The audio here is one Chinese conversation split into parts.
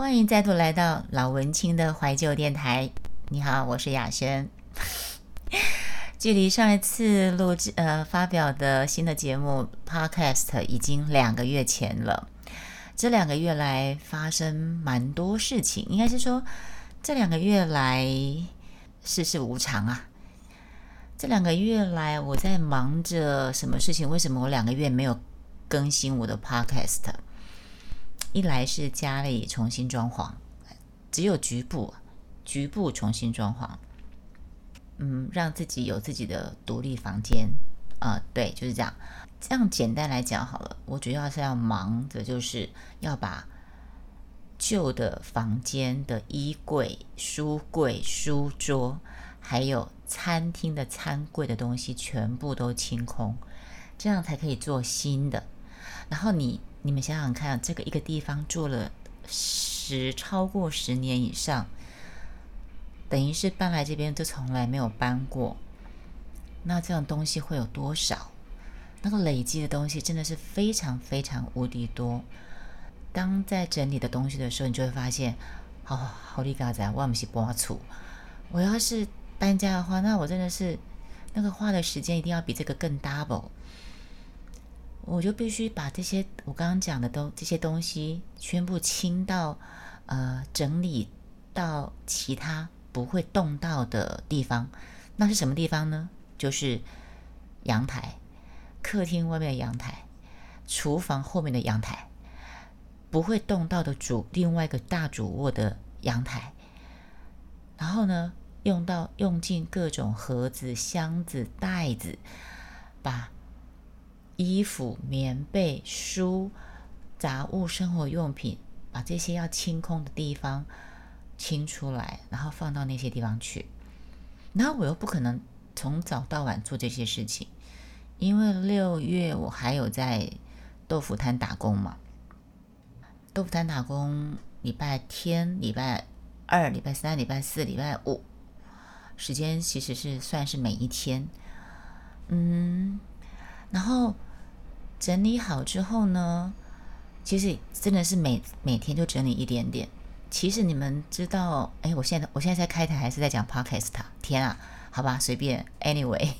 欢迎再度来到老文青的怀旧电台。你好，我是雅轩。距离上一次录制呃发表的新的节目 Podcast 已经两个月前了。这两个月来发生蛮多事情，应该是说这两个月来世事无常啊。这两个月来我在忙着什么事情？为什么我两个月没有更新我的 Podcast？一来是家里重新装潢，只有局部，局部重新装潢，嗯，让自己有自己的独立房间，啊，对，就是这样。这样简单来讲好了，我主要是要忙的就是要把旧的房间的衣柜、书柜、书桌，还有餐厅的餐柜的东西全部都清空，这样才可以做新的。然后你。你们想想看，这个一个地方住了十超过十年以上，等于是搬来这边就从来没有搬过，那这样东西会有多少？那个累积的东西真的是非常非常无敌多。当在整理的东西的时候，你就会发现，哦，好厉害仔，我不是搬出。我要是搬家的话，那我真的是那个花的时间一定要比这个更 double。我就必须把这些我刚刚讲的都这些东西全部清到，呃，整理到其他不会动到的地方。那是什么地方呢？就是阳台、客厅外面的阳台、厨房后面的阳台，不会动到的主另外一个大主卧的阳台。然后呢，用到用尽各种盒子、箱子、袋子，把。衣服、棉被、书、杂物、生活用品，把这些要清空的地方清出来，然后放到那些地方去。然后我又不可能从早到晚做这些事情，因为六月我还有在豆腐摊打工嘛。豆腐摊打工，礼拜天、礼拜二、礼拜三、礼拜四、礼拜五，时间其实是算是每一天。嗯，然后。整理好之后呢，其实真的是每每天就整理一点点。其实你们知道，哎，我现在我现在在开台还是在讲 podcast？天啊，好吧，随便。Anyway，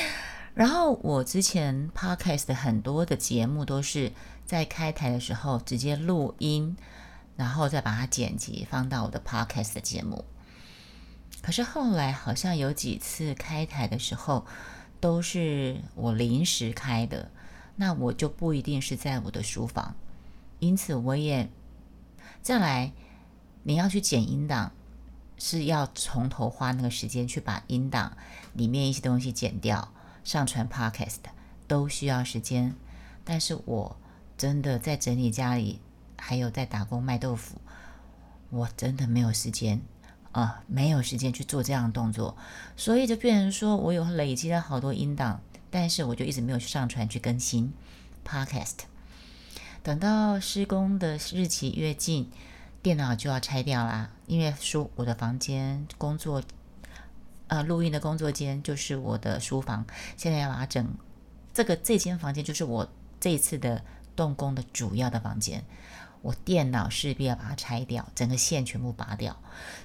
然后我之前 podcast 很多的节目都是在开台的时候直接录音，然后再把它剪辑放到我的 podcast 的节目。可是后来好像有几次开台的时候都是我临时开的。那我就不一定是在我的书房，因此我也再来。你要去剪音档，是要从头花那个时间去把音档里面一些东西剪掉，上传 Podcast 都需要时间。但是我真的在整理家里，还有在打工卖豆腐，我真的没有时间啊，没有时间去做这样的动作，所以就变成说我有累积了好多音档。但是我就一直没有去上传去更新 Podcast，等到施工的日期越近，电脑就要拆掉啦。因为书我的房间工作，呃，录音的工作间就是我的书房，现在要把它整。这个这间房间就是我这次的动工的主要的房间，我电脑势必要把它拆掉，整个线全部拔掉。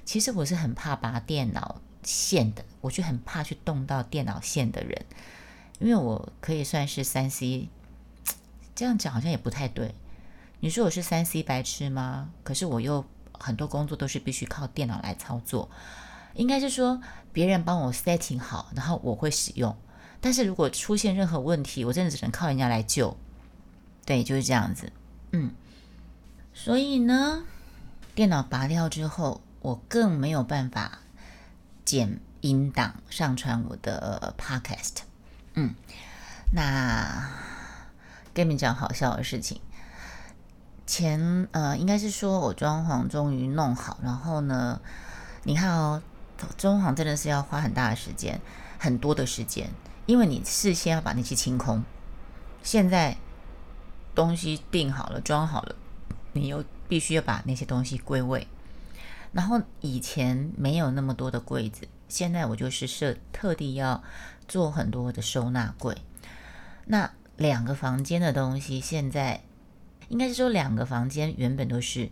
其实我是很怕拔电脑线的，我就很怕去动到电脑线的人。因为我可以算是三 C，这样讲好像也不太对。你说我是三 C 白痴吗？可是我又很多工作都是必须靠电脑来操作，应该是说别人帮我 setting 好，然后我会使用。但是如果出现任何问题，我真的只能靠人家来救。对，就是这样子。嗯，所以呢，电脑拔掉之后，我更没有办法剪音档上传我的 podcast。嗯，那跟你们讲好笑的事情。前呃，应该是说我装潢终于弄好，然后呢，你看哦，装潢真的是要花很大的时间，很多的时间，因为你事先要把那些清空。现在东西定好了，装好了，你又必须要把那些东西归位。然后以前没有那么多的柜子，现在我就是设特地要。做很多的收纳柜，那两个房间的东西，现在应该是说两个房间原本都是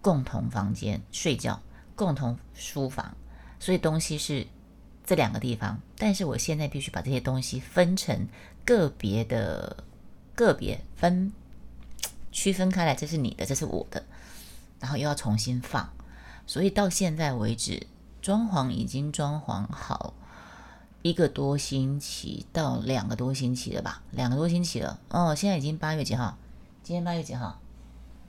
共同房间睡觉，共同书房，所以东西是这两个地方。但是我现在必须把这些东西分成个别的、个别分区分开来，这是你的，这是我的，然后又要重新放。所以到现在为止，装潢已经装潢好一个多星期到两个多星期了吧？两个多星期了。哦，现在已经八月几号？今天八月几号？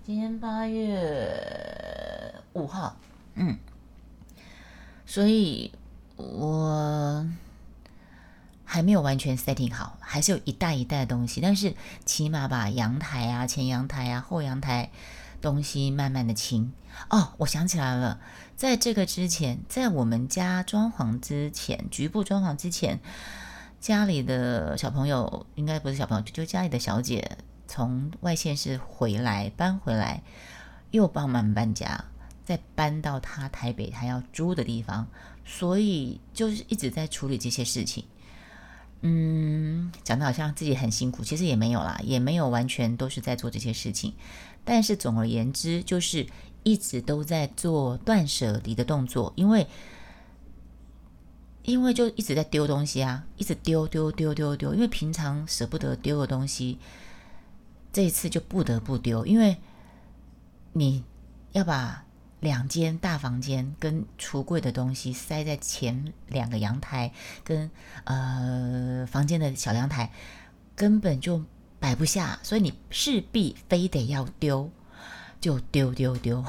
今天八月五号。嗯，所以我还没有完全 setting 好，还是有一袋一袋的东西，但是起码把阳台啊、前阳台啊、后阳台。东西慢慢的清哦，我想起来了，在这个之前，在我们家装潢之前，局部装潢之前，家里的小朋友应该不是小朋友，就家里的小姐从外县市回来搬回来，又帮忙搬家，再搬到他台北她要租的地方，所以就是一直在处理这些事情。嗯，讲的好像自己很辛苦，其实也没有啦，也没有完全都是在做这些事情。但是总而言之，就是一直都在做断舍离的动作，因为因为就一直在丢东西啊，一直丢丢丢丢丢，因为平常舍不得丢的东西，这一次就不得不丢，因为你要把两间大房间跟橱柜的东西塞在前两个阳台跟呃房间的小阳台，根本就。摆不下，所以你势必非得要丢，就丢丢丢，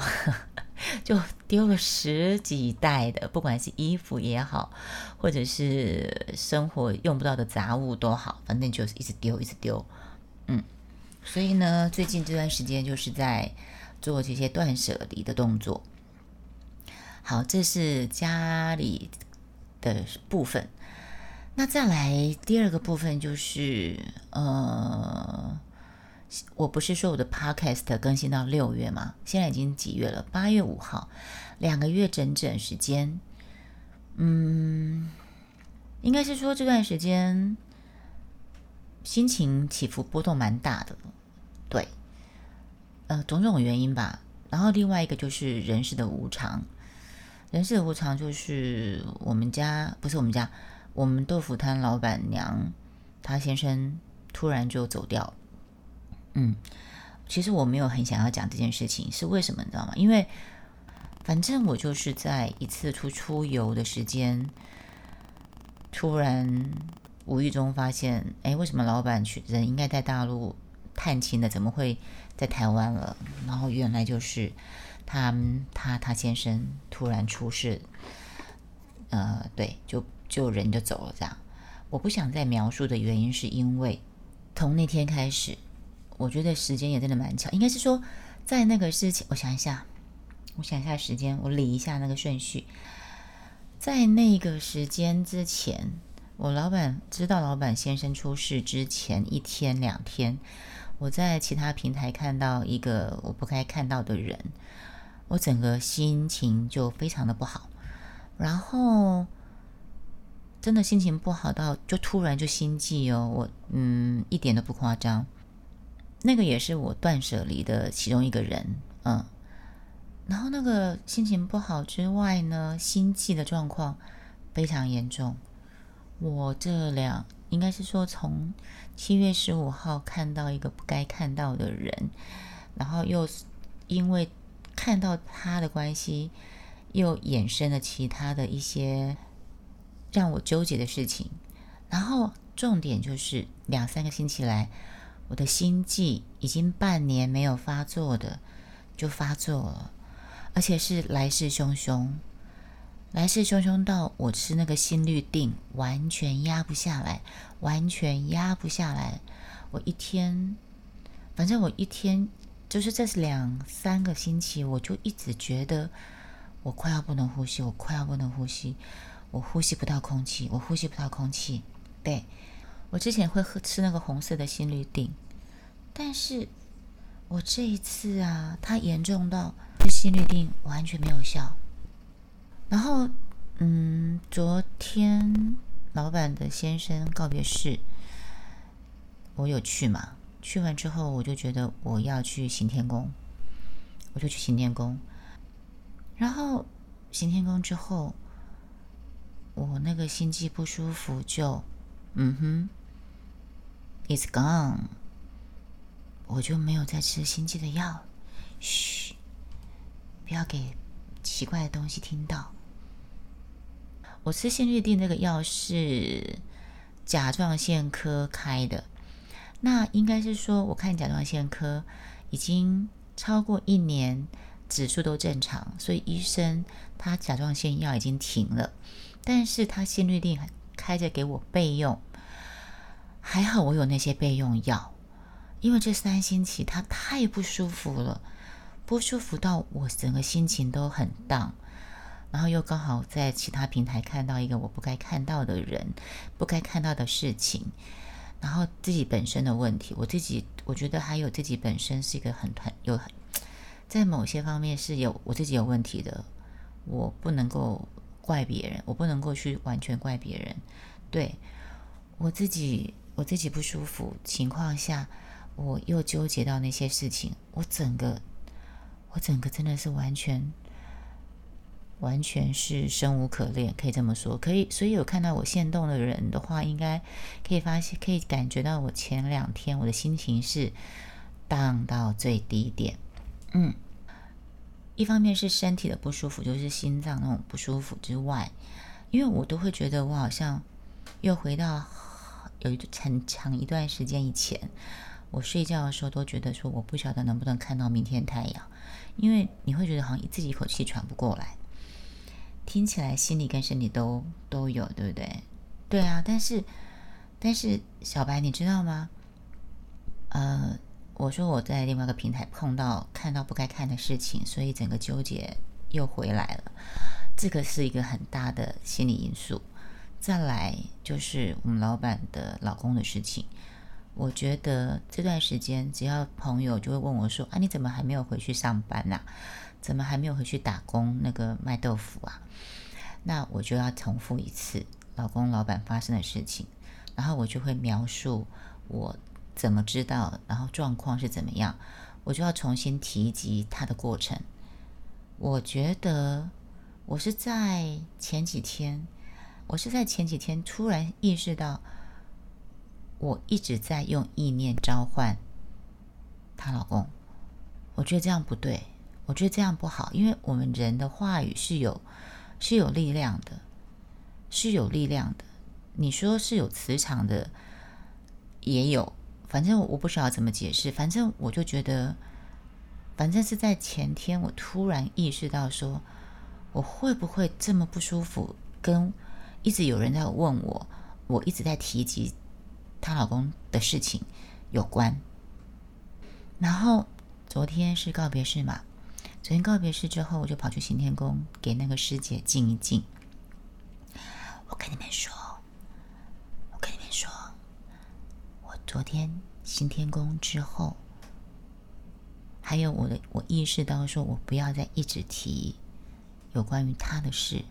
就丢了十几袋的，不管是衣服也好，或者是生活用不到的杂物都好，反正就是一直丢，一直丢。嗯，所以呢，最近这段时间就是在做这些断舍离的动作。好，这是家里的部分。那再来第二个部分就是，呃，我不是说我的 podcast 更新到六月吗？现在已经几月了？八月五号，两个月整整时间。嗯，应该是说这段时间心情起伏波动蛮大的，对，呃，种种原因吧。然后另外一个就是人事的无常，人事的无常就是我们家不是我们家。我们豆腐摊老板娘，她先生突然就走掉。嗯，其实我没有很想要讲这件事情，是为什么你知道吗？因为反正我就是在一次出出游的时间，突然无意中发现，哎，为什么老板去人应该在大陆探亲的，怎么会在台湾了？然后原来就是他他他先生突然出事，呃，对，就。就人就走了，这样。我不想再描述的原因，是因为从那天开始，我觉得时间也真的蛮巧。应该是说，在那个事情，我想一下，我想一下时间，我理一下那个顺序。在那个时间之前，我老板知道老板先生出事之前一天两天，我在其他平台看到一个我不该看到的人，我整个心情就非常的不好，然后。真的心情不好到就突然就心悸哦，我嗯一点都不夸张。那个也是我断舍离的其中一个人，嗯。然后那个心情不好之外呢，心悸的状况非常严重。我这两应该是说从七月十五号看到一个不该看到的人，然后又因为看到他的关系，又衍生了其他的一些。让我纠结的事情，然后重点就是两三个星期来，我的心悸已经半年没有发作的，就发作了，而且是来势汹汹，来势汹汹到我吃那个心率定完全压不下来，完全压不下来。我一天，反正我一天就是这两三个星期，我就一直觉得我快要不能呼吸，我快要不能呼吸。我呼吸不到空气，我呼吸不到空气。对我之前会喝吃那个红色的心率定，但是我这一次啊，它严重到心率定完全没有效。然后，嗯，昨天老板的先生告别式，我有去嘛？去完之后，我就觉得我要去行天宫，我就去行天宫。然后行天宫之后，我那个心悸不舒服就，嗯哼，it's gone，我就没有再吃心悸的药。嘘，不要给奇怪的东西听到。我吃心律定那个药是甲状腺科开的，那应该是说我看甲状腺科已经超过一年，指数都正常，所以医生他甲状腺药已经停了，但是他心律定开着给我备用，还好我有那些备用药，因为这三星期他太不舒服了，不舒服到我整个心情都很荡。然后又刚好在其他平台看到一个我不该看到的人，不该看到的事情，然后自己本身的问题，我自己我觉得还有自己本身是一个很团有，在某些方面是有我自己有问题的，我不能够怪别人，我不能够去完全怪别人，对我自己我自己不舒服情况下，我又纠结到那些事情，我整个我整个真的是完全。完全是生无可恋，可以这么说。可以，所以有看到我现动的人的话，应该可以发现，可以感觉到我前两天我的心情是荡到最低点。嗯，一方面是身体的不舒服，就是心脏那种不舒服之外，因为我都会觉得我好像又回到有一很长一段时间以前，我睡觉的时候都觉得说，我不晓得能不能看到明天太阳，因为你会觉得好像自己一口气喘不过来。听起来心理跟身体都都有，对不对？对啊，但是但是小白，你知道吗？呃，我说我在另外一个平台碰到看到不该看的事情，所以整个纠结又回来了。这个是一个很大的心理因素。再来就是我们老板的老公的事情，我觉得这段时间只要朋友就会问我说：“啊，你怎么还没有回去上班呐？”怎么还没有回去打工？那个卖豆腐啊，那我就要重复一次老公老板发生的事情，然后我就会描述我怎么知道，然后状况是怎么样，我就要重新提及他的过程。我觉得我是在前几天，我是在前几天突然意识到，我一直在用意念召唤她老公，我觉得这样不对。我觉得这样不好，因为我们人的话语是有是有力量的，是有力量的。你说是有磁场的，也有。反正我不知道怎么解释。反正我就觉得，反正是在前天，我突然意识到说，我会不会这么不舒服，跟一直有人在问我，我一直在提及她老公的事情有关。然后昨天是告别式嘛。昨天告别式之后，我就跑去行天宫给那个师姐静一静。我跟你们说，我跟你们说，我昨天行天宫之后，还有我的，我意识到说我不要再一直提有关于他的事。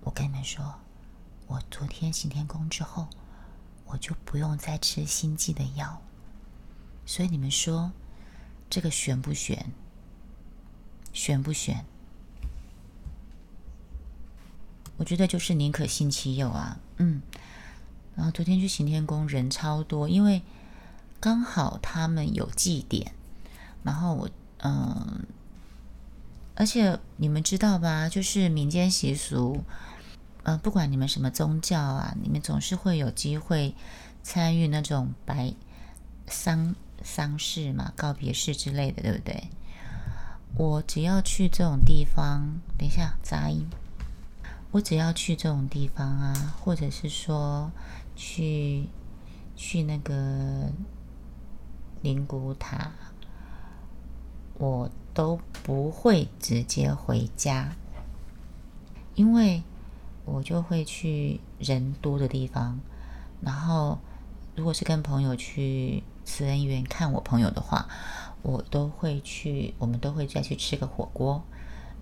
我跟你们说，我昨天行天宫之后，我就不用再吃心悸的药。所以你们说这个悬不悬？选不选？我觉得就是宁可信其有啊，嗯。然后昨天去行天宫人超多，因为刚好他们有祭典。然后我，嗯，而且你们知道吧？就是民间习俗，呃，不管你们什么宗教啊，你们总是会有机会参与那种白丧丧事嘛、告别式之类的，对不对？我只要去这种地方，等一下杂音。我只要去这种地方啊，或者是说去去那个灵谷塔，我都不会直接回家，因为我就会去人多的地方。然后，如果是跟朋友去慈恩院看我朋友的话。我都会去，我们都会再去吃个火锅，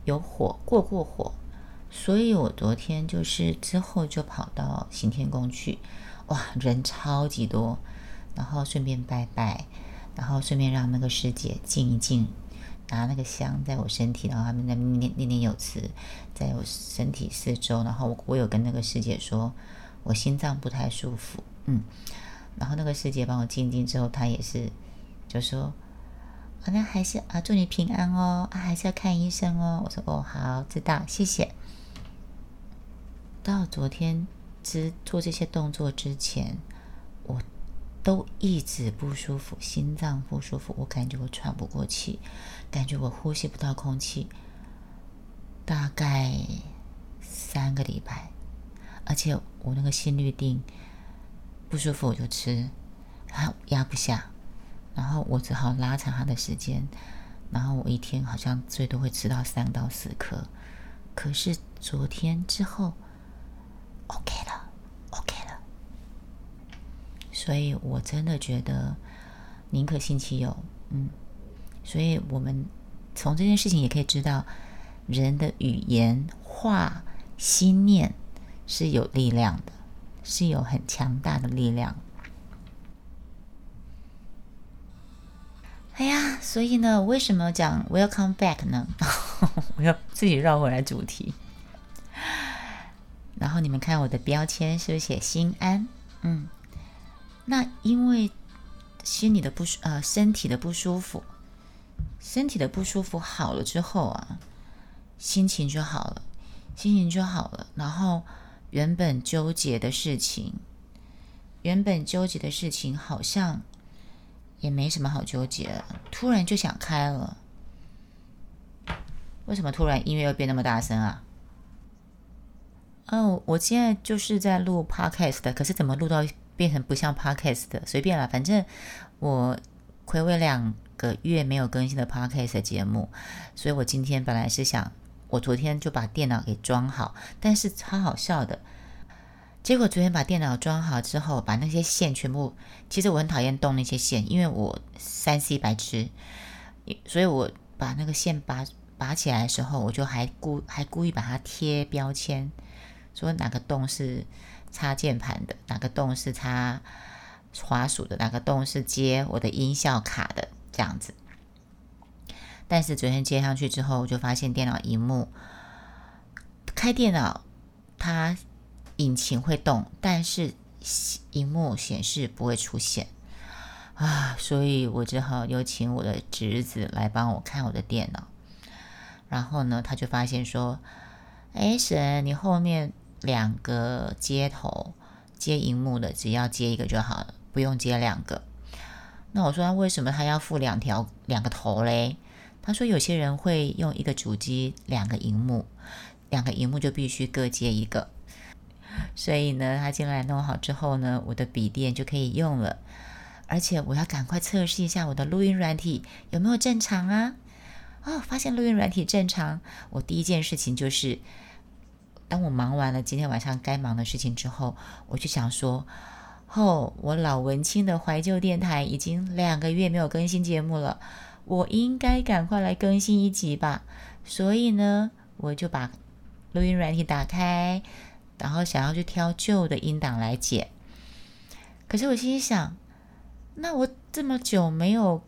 有火过过火，所以我昨天就是之后就跑到行天宫去，哇，人超级多，然后顺便拜拜，然后顺便让那个师姐静一静，拿那个香在我身体，然后他们在念念念有词，在我身体四周，然后我我有跟那个师姐说，我心脏不太舒服，嗯，然后那个师姐帮我静静之后，她也是就说，啊，那还是啊，祝你平安哦，啊，还是要看医生哦。我说哦，好，知道，谢谢。到昨天之做这些动作之前，我。都一直不舒服，心脏不舒服，我感觉我喘不过气，感觉我呼吸不到空气，大概三个礼拜，而且我那个心率定不舒服我就吃，啊压不下，然后我只好拉长它的时间，然后我一天好像最多会吃到三到四颗，可是昨天之后，OK 了，OK 了。所以我真的觉得宁可信其有，嗯，所以我们从这件事情也可以知道，人的语言、话、心念是有力量的，是有很强大的力量。哎呀，所以呢，为什么讲 Welcome back 呢？我要自己绕回来主题。然后你们看我的标签是不是写心安？嗯。那因为心里的不舒呃身体的不舒服，身体的不舒服好了之后啊，心情就好了，心情就好了。然后原本纠结的事情，原本纠结的事情好像也没什么好纠结，突然就想开了。为什么突然音乐又变那么大声啊？哦，我现在就是在录 podcast 的，可是怎么录到？变成不像 podcast 的，随便了，反正我回味两个月没有更新的 podcast 节目，所以我今天本来是想，我昨天就把电脑给装好，但是超好笑的，结果昨天把电脑装好之后，把那些线全部，其实我很讨厌动那些线，因为我三 C 白痴，所以我把那个线拔拔起来的时候，我就还故还故意把它贴标签，说哪个洞是。插键盘的哪个洞是插滑鼠的，哪个洞是接我的音效卡的，这样子。但是昨天接上去之后，我就发现电脑荧幕开电脑，它引擎会动，但是荧幕显示不会出现啊，所以我只好有请我的侄子来帮我看我的电脑。然后呢，他就发现说：“哎，神，你后面。”两个接头接荧幕的，只要接一个就好了，不用接两个。那我说，为什么他要付两条两个头嘞？他说，有些人会用一个主机两个荧幕，两个荧幕就必须各接一个。所以呢，他进来弄好之后呢，我的笔电就可以用了。而且我要赶快测试一下我的录音软体有没有正常啊！哦，发现录音软体正常，我第一件事情就是。当我忙完了今天晚上该忙的事情之后，我就想说：“哦，我老文青的怀旧电台已经两个月没有更新节目了，我应该赶快来更新一集吧。”所以呢，我就把录音软体打开，然后想要去挑旧的音档来剪。可是我心里想：“那我这么久没有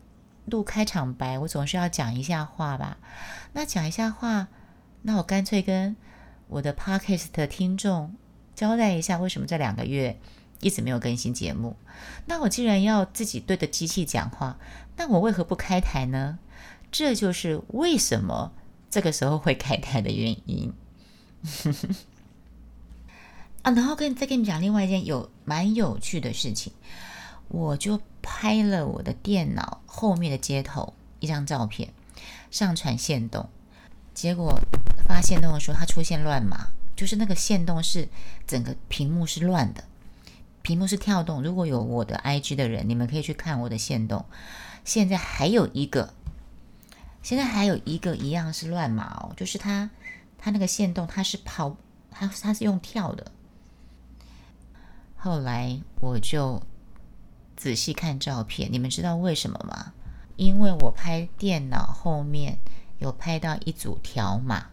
录开场白，我总是要讲一下话吧？那讲一下话，那我干脆跟……”我的 podcast 的听众交代一下，为什么这两个月一直没有更新节目？那我既然要自己对着机器讲话，那我为何不开台呢？这就是为什么这个时候会开台的原因。啊，然后跟再跟你讲另外一件有蛮有趣的事情，我就拍了我的电脑后面的接头一张照片，上传线动。结果发现动的时候，它出现乱码，就是那个线动是整个屏幕是乱的，屏幕是跳动。如果有我的 IG 的人，你们可以去看我的线动。现在还有一个，现在还有一个一样是乱码哦，就是它它那个线动它是跑，它它是用跳的。后来我就仔细看照片，你们知道为什么吗？因为我拍电脑后面。有拍到一组条码，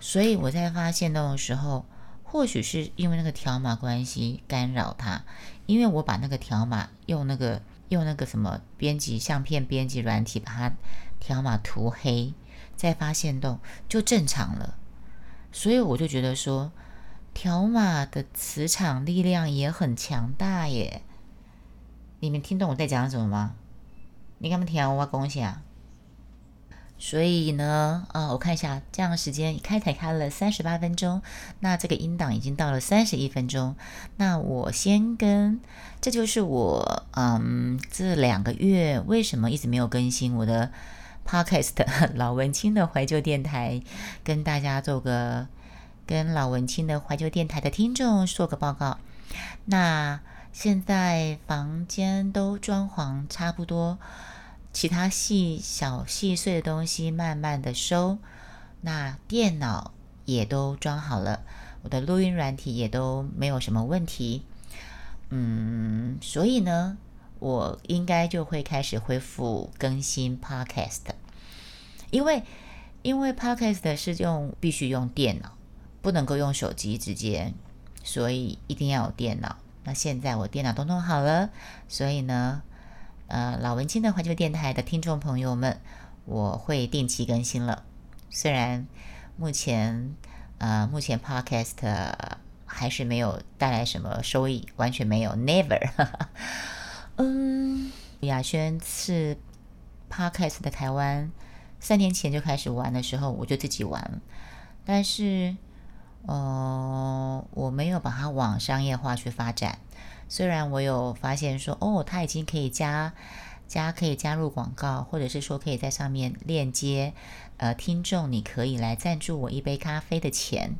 所以我在发现到的时候，或许是因为那个条码关系干扰它，因为我把那个条码用那个用那个什么编辑相片编辑软体把它条码涂黑再发现洞就正常了。所以我就觉得说，条码的磁场力量也很强大耶。你们听懂我在讲什么吗？你干嘛听我恭喜啊？所以呢，啊，我看一下，这样时间开台开了三十八分钟，那这个音档已经到了三十一分钟。那我先跟，这就是我，嗯，这两个月为什么一直没有更新我的 podcast 老文青的怀旧电台，跟大家做个跟老文青的怀旧电台的听众做个报告。那现在房间都装潢差不多。其他细小细碎的东西慢慢的收，那电脑也都装好了，我的录音软体也都没有什么问题，嗯，所以呢，我应该就会开始恢复更新 Podcast，因为因为 Podcast 是用必须用电脑，不能够用手机直接，所以一定要有电脑。那现在我电脑都弄好了，所以呢。呃，老文青的怀旧电台的听众朋友们，我会定期更新了。虽然目前呃，目前 Podcast 还是没有带来什么收益，完全没有，Never。嗯，雅轩是 Podcast 的台湾，三年前就开始玩的时候，我就自己玩，但是呃，我没有把它往商业化去发展。虽然我有发现说，哦，它已经可以加加可以加入广告，或者是说可以在上面链接，呃，听众你可以来赞助我一杯咖啡的钱，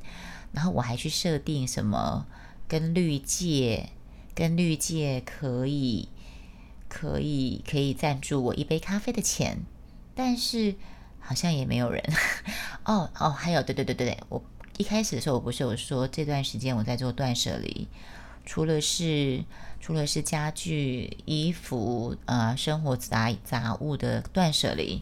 然后我还去设定什么跟绿界跟绿界可以可以可以赞助我一杯咖啡的钱，但是好像也没有人。哦哦，还有对对对对对，我一开始的时候我不是有说这段时间我在做断舍离。除了是除了是家具、衣服、呃，生活杂杂物的断舍离，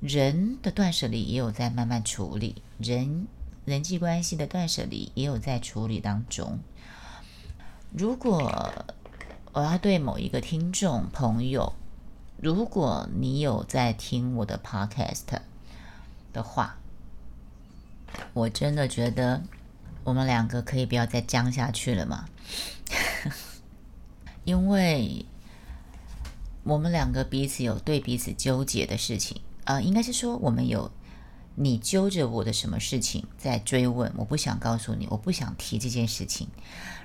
人的断舍离也有在慢慢处理，人人际关系的断舍离也有在处理当中。如果我要对某一个听众朋友，如果你有在听我的 podcast 的话，我真的觉得。我们两个可以不要再僵下去了吗？因为我们两个彼此有对彼此纠结的事情，呃，应该是说我们有你揪着我的什么事情在追问，我不想告诉你，我不想提这件事情。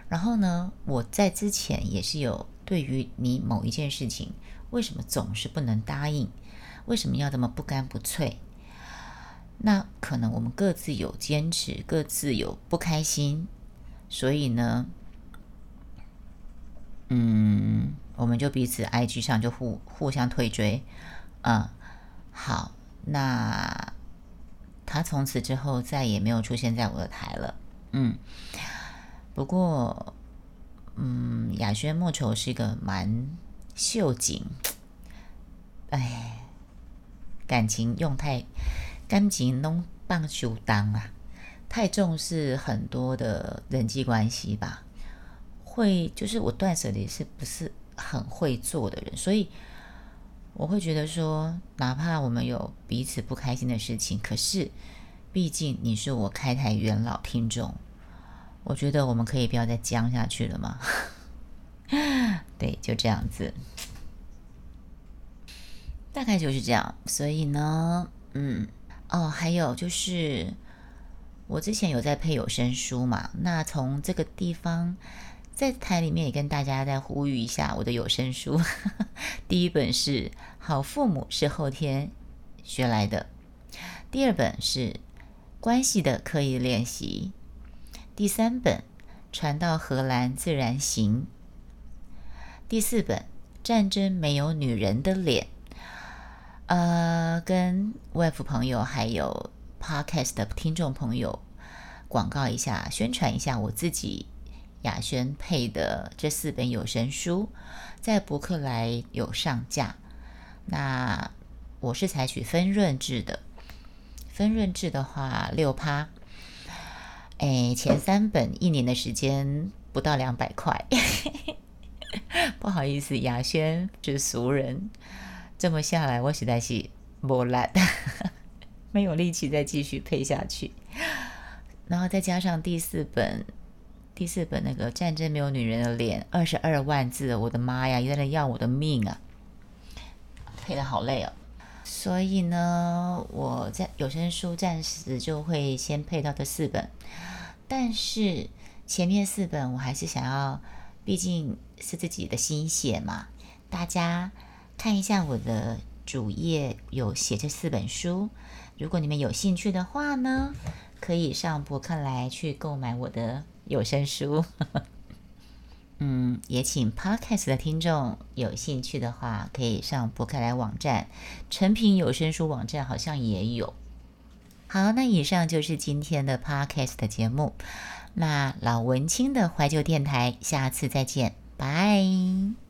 然后呢，我在之前也是有对于你某一件事情，为什么总是不能答应？为什么要这么不干不脆？那可能我们各自有坚持，各自有不开心，所以呢，嗯，我们就彼此 IG 上就互互相退追，嗯，好，那他从此之后再也没有出现在我的台了，嗯，不过，嗯，雅轩莫愁是一个蛮秀景，哎，感情用太。感情弄棒球当啊，太重视很多的人际关系吧，会就是我断舍离是不是很会做的人，所以我会觉得说，哪怕我们有彼此不开心的事情，可是毕竟你是我开台元老听众，我觉得我们可以不要再僵下去了吗？对，就这样子，大概就是这样，所以呢，嗯。哦，还有就是，我之前有在配有声书嘛？那从这个地方，在台里面也跟大家再呼吁一下我的有声书。第一本是《好父母是后天学来的》，第二本是《关系的刻意练习》，第三本《传到荷兰自然行》，第四本《战争没有女人的脸》。呃，跟 Web 朋友还有 Podcast 的听众朋友广告一下，宣传一下我自己雅轩配的这四本有声书，在博客来有上架。那我是采取分润制的，分润制的话六趴，哎，前三本一年的时间不到两百块，不好意思，雅轩是俗人。这么下来，我实在是磨烂，没有力气再继续配下去。然后再加上第四本，第四本那个《战争没有女人的脸》，二十二万字，我的妈呀，在那要我的命啊！配的好累哦。所以呢，我在有声书暂时就会先配到这四本，但是前面四本我还是想要，毕竟是自己的心血嘛。大家看一下我的主页有写这四本书，如果你们有兴趣的话呢，可以上博客来去购买我的有声书。嗯，也请 Podcast 的听众有兴趣的话，可以上博客来网站，成品有声书网站好像也有。好，那以上就是今天的 Podcast 节目。那老文青的怀旧电台，下次再见，拜。